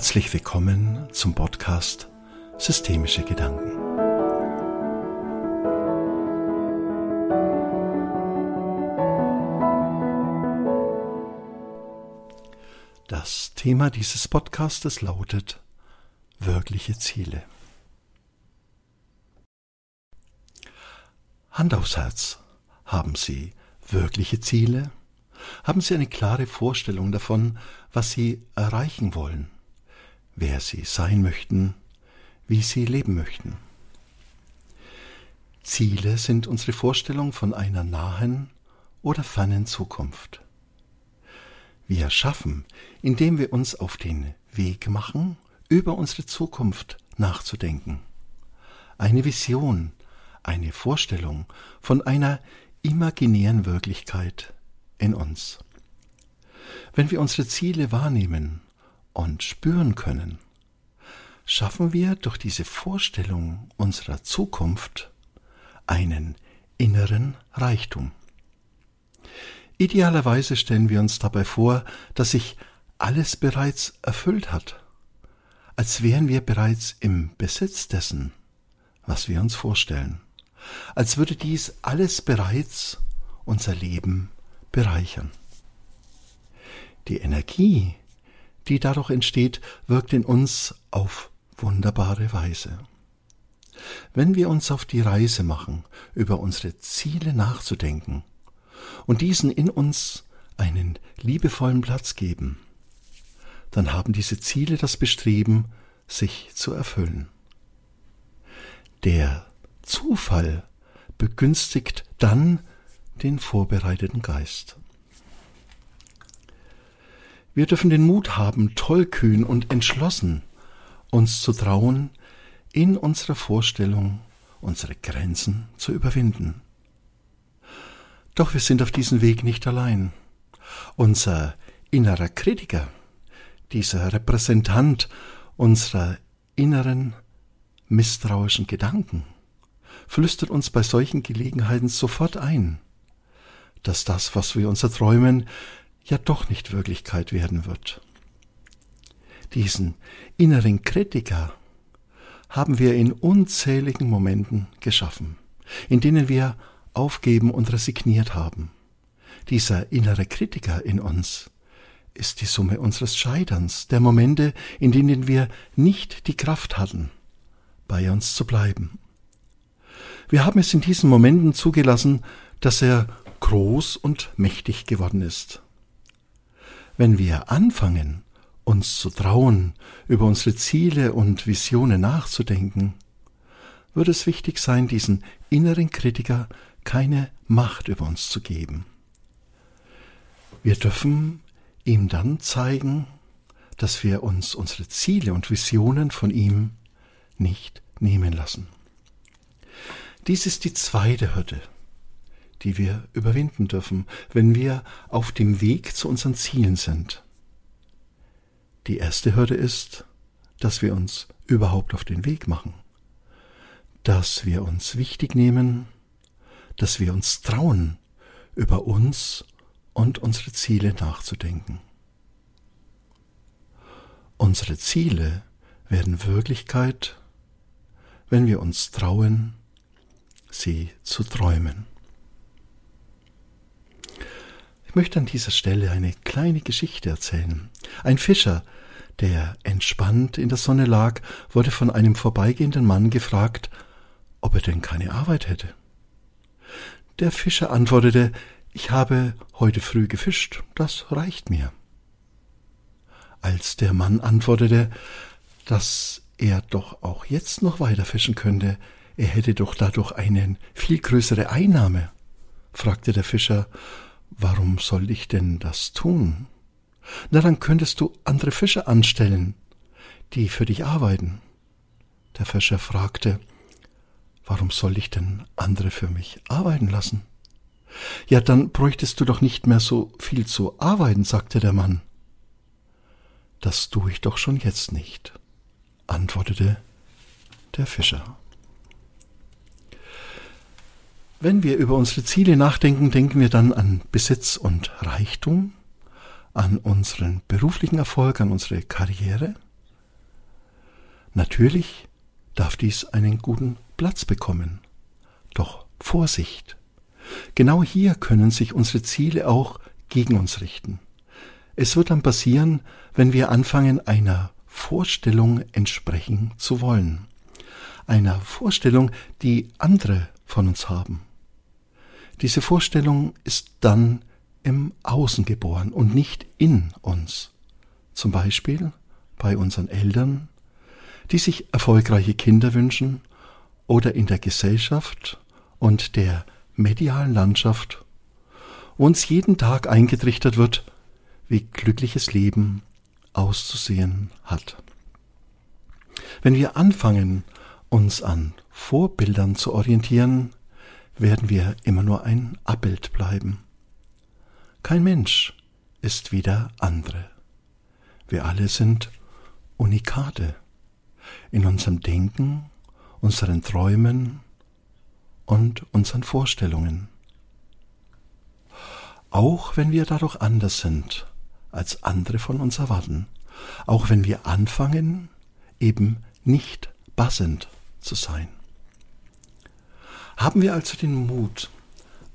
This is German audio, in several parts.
Herzlich willkommen zum Podcast Systemische Gedanken. Das Thema dieses Podcastes lautet wirkliche Ziele. Hand aufs Herz. Haben Sie wirkliche Ziele? Haben Sie eine klare Vorstellung davon, was Sie erreichen wollen, wer Sie sein möchten, wie Sie leben möchten? Ziele sind unsere Vorstellung von einer nahen oder fernen Zukunft. Wir schaffen, indem wir uns auf den Weg machen, über unsere Zukunft nachzudenken. Eine Vision, eine Vorstellung von einer imaginären Wirklichkeit in uns. Wenn wir unsere Ziele wahrnehmen und spüren können, schaffen wir durch diese Vorstellung unserer Zukunft einen inneren Reichtum. Idealerweise stellen wir uns dabei vor, dass sich alles bereits erfüllt hat, als wären wir bereits im Besitz dessen, was wir uns vorstellen als würde dies alles bereits unser Leben bereichern. Die Energie, die dadurch entsteht, wirkt in uns auf wunderbare Weise. Wenn wir uns auf die Reise machen, über unsere Ziele nachzudenken und diesen in uns einen liebevollen Platz geben, dann haben diese Ziele das Bestreben, sich zu erfüllen. Der Zufall begünstigt dann den vorbereiteten Geist. Wir dürfen den Mut haben, tollkühn und entschlossen uns zu trauen, in unserer Vorstellung unsere Grenzen zu überwinden. Doch wir sind auf diesem Weg nicht allein. Unser innerer Kritiker, dieser Repräsentant unserer inneren misstrauischen Gedanken, flüstert uns bei solchen Gelegenheiten sofort ein, dass das, was wir uns erträumen, ja doch nicht Wirklichkeit werden wird. Diesen inneren Kritiker haben wir in unzähligen Momenten geschaffen, in denen wir aufgeben und resigniert haben. Dieser innere Kritiker in uns ist die Summe unseres Scheiterns, der Momente, in denen wir nicht die Kraft hatten, bei uns zu bleiben. Wir haben es in diesen Momenten zugelassen, dass er groß und mächtig geworden ist. Wenn wir anfangen, uns zu trauen, über unsere Ziele und Visionen nachzudenken, wird es wichtig sein, diesen inneren Kritiker keine Macht über uns zu geben. Wir dürfen ihm dann zeigen, dass wir uns unsere Ziele und Visionen von ihm nicht nehmen lassen. Dies ist die zweite Hürde, die wir überwinden dürfen, wenn wir auf dem Weg zu unseren Zielen sind. Die erste Hürde ist, dass wir uns überhaupt auf den Weg machen, dass wir uns wichtig nehmen, dass wir uns trauen, über uns und unsere Ziele nachzudenken. Unsere Ziele werden Wirklichkeit, wenn wir uns trauen, sie zu träumen. Ich möchte an dieser Stelle eine kleine Geschichte erzählen. Ein Fischer, der entspannt in der Sonne lag, wurde von einem vorbeigehenden Mann gefragt, ob er denn keine Arbeit hätte. Der Fischer antwortete, ich habe heute früh gefischt, das reicht mir. Als der Mann antwortete, dass er doch auch jetzt noch weiter fischen könnte, er hätte doch dadurch eine viel größere Einnahme, fragte der Fischer, warum soll ich denn das tun? Na, dann könntest du andere Fischer anstellen, die für dich arbeiten. Der Fischer fragte, warum soll ich denn andere für mich arbeiten lassen? Ja, dann bräuchtest du doch nicht mehr so viel zu arbeiten, sagte der Mann. Das tue ich doch schon jetzt nicht, antwortete der Fischer. Wenn wir über unsere Ziele nachdenken, denken wir dann an Besitz und Reichtum, an unseren beruflichen Erfolg, an unsere Karriere, Natürlich darf dies einen guten Platz bekommen. Doch Vorsicht! Genau hier können sich unsere Ziele auch gegen uns richten. Es wird dann passieren, wenn wir anfangen, einer Vorstellung entsprechen zu wollen. Einer Vorstellung, die andere von uns haben. Diese Vorstellung ist dann im Außen geboren und nicht in uns. Zum Beispiel bei unseren Eltern, die sich erfolgreiche Kinder wünschen oder in der Gesellschaft und der medialen Landschaft, wo uns jeden Tag eingetrichtert wird, wie glückliches Leben auszusehen hat. Wenn wir anfangen, uns an Vorbildern zu orientieren, werden wir immer nur ein Abbild bleiben. Kein Mensch ist wie der andere. Wir alle sind Unikate in unserem Denken, unseren Träumen und unseren Vorstellungen. Auch wenn wir dadurch anders sind, als andere von uns erwarten, auch wenn wir anfangen, eben nicht passend zu sein. Haben wir also den Mut,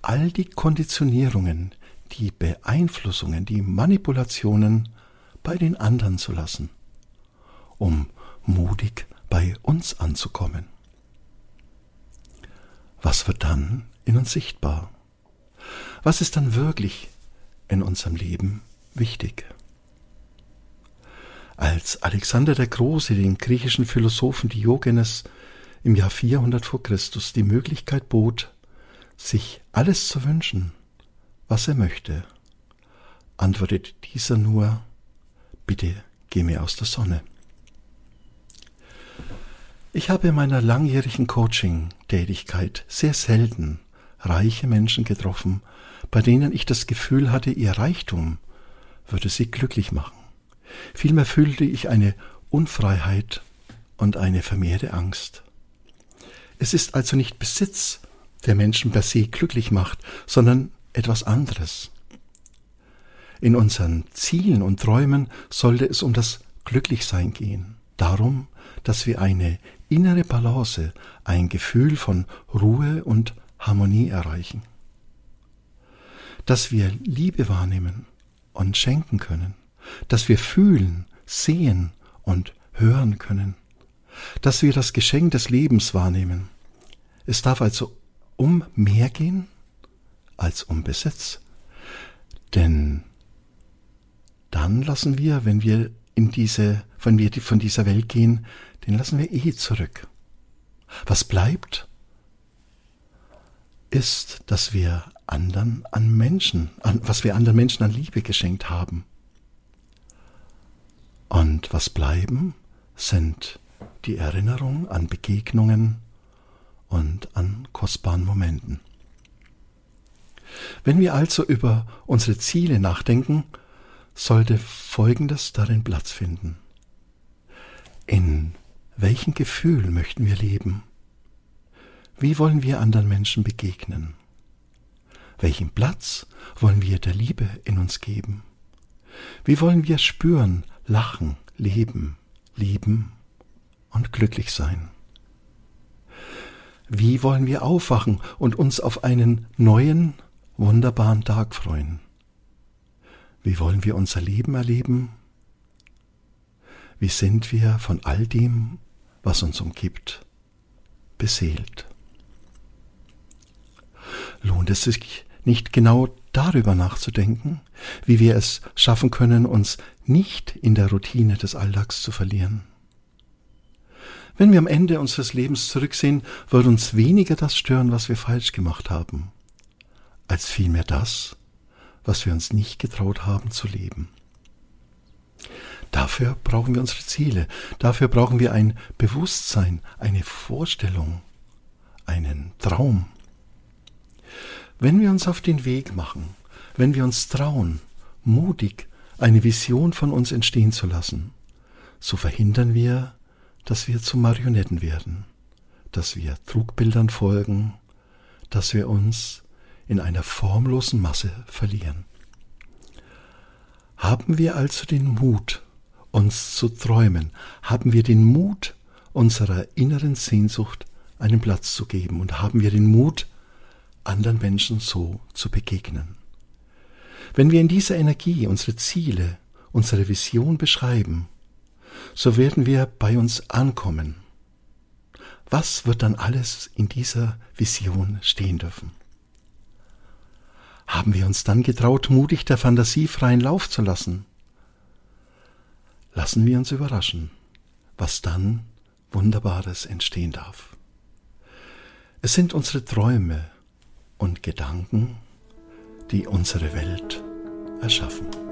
all die Konditionierungen, die Beeinflussungen, die Manipulationen bei den anderen zu lassen, um mutig bei uns anzukommen. Was wird dann in uns sichtbar? Was ist dann wirklich in unserem Leben wichtig? Als Alexander der Große den griechischen Philosophen Diogenes im Jahr 400 vor Christus die Möglichkeit bot, sich alles zu wünschen, was er möchte, antwortet dieser nur, bitte geh mir aus der Sonne. Ich habe in meiner langjährigen Coaching-Tätigkeit sehr selten reiche Menschen getroffen, bei denen ich das Gefühl hatte, ihr Reichtum würde sie glücklich machen. Vielmehr fühlte ich eine Unfreiheit und eine vermehrte Angst. Es ist also nicht Besitz, der Menschen per se glücklich macht, sondern etwas anderes. In unseren Zielen und Träumen sollte es um das Glücklichsein gehen, darum, dass wir eine innere Balance, ein Gefühl von Ruhe und Harmonie erreichen. Dass wir Liebe wahrnehmen und schenken können, dass wir fühlen, sehen und hören können, dass wir das Geschenk des Lebens wahrnehmen. Es darf also um mehr gehen als um Besitz. Denn dann lassen wir, wenn wir in diese, wenn wir von dieser Welt gehen, den lassen wir eh zurück. Was bleibt, ist, dass wir anderen an Menschen, an, was wir anderen Menschen an Liebe geschenkt haben. Und was bleiben, sind die Erinnerungen an Begegnungen und an kostbaren Momenten. Wenn wir also über unsere Ziele nachdenken, sollte Folgendes darin Platz finden. In welchem Gefühl möchten wir leben? Wie wollen wir anderen Menschen begegnen? Welchen Platz wollen wir der Liebe in uns geben? Wie wollen wir spüren, lachen, leben, lieben und glücklich sein? Wie wollen wir aufwachen und uns auf einen neuen, wunderbaren Tag freuen? Wie wollen wir unser Leben erleben? Wie sind wir von all dem, was uns umgibt, beseelt? Lohnt es sich nicht genau darüber nachzudenken, wie wir es schaffen können, uns nicht in der Routine des Alltags zu verlieren? Wenn wir am Ende unseres Lebens zurücksehen, wird uns weniger das stören, was wir falsch gemacht haben, als vielmehr das, was wir uns nicht getraut haben zu leben. Dafür brauchen wir unsere Ziele, dafür brauchen wir ein Bewusstsein, eine Vorstellung, einen Traum. Wenn wir uns auf den Weg machen, wenn wir uns trauen, mutig eine Vision von uns entstehen zu lassen, so verhindern wir, dass wir zu Marionetten werden, dass wir Trugbildern folgen, dass wir uns in einer formlosen Masse verlieren. Haben wir also den Mut, uns zu träumen? Haben wir den Mut, unserer inneren Sehnsucht einen Platz zu geben und haben wir den Mut, anderen Menschen so zu begegnen. Wenn wir in dieser Energie unsere Ziele, unsere Vision beschreiben, so werden wir bei uns ankommen. Was wird dann alles in dieser Vision stehen dürfen? Haben wir uns dann getraut, mutig der Fantasie freien Lauf zu lassen? Lassen wir uns überraschen, was dann Wunderbares entstehen darf. Es sind unsere Träume und Gedanken, die unsere Welt erschaffen.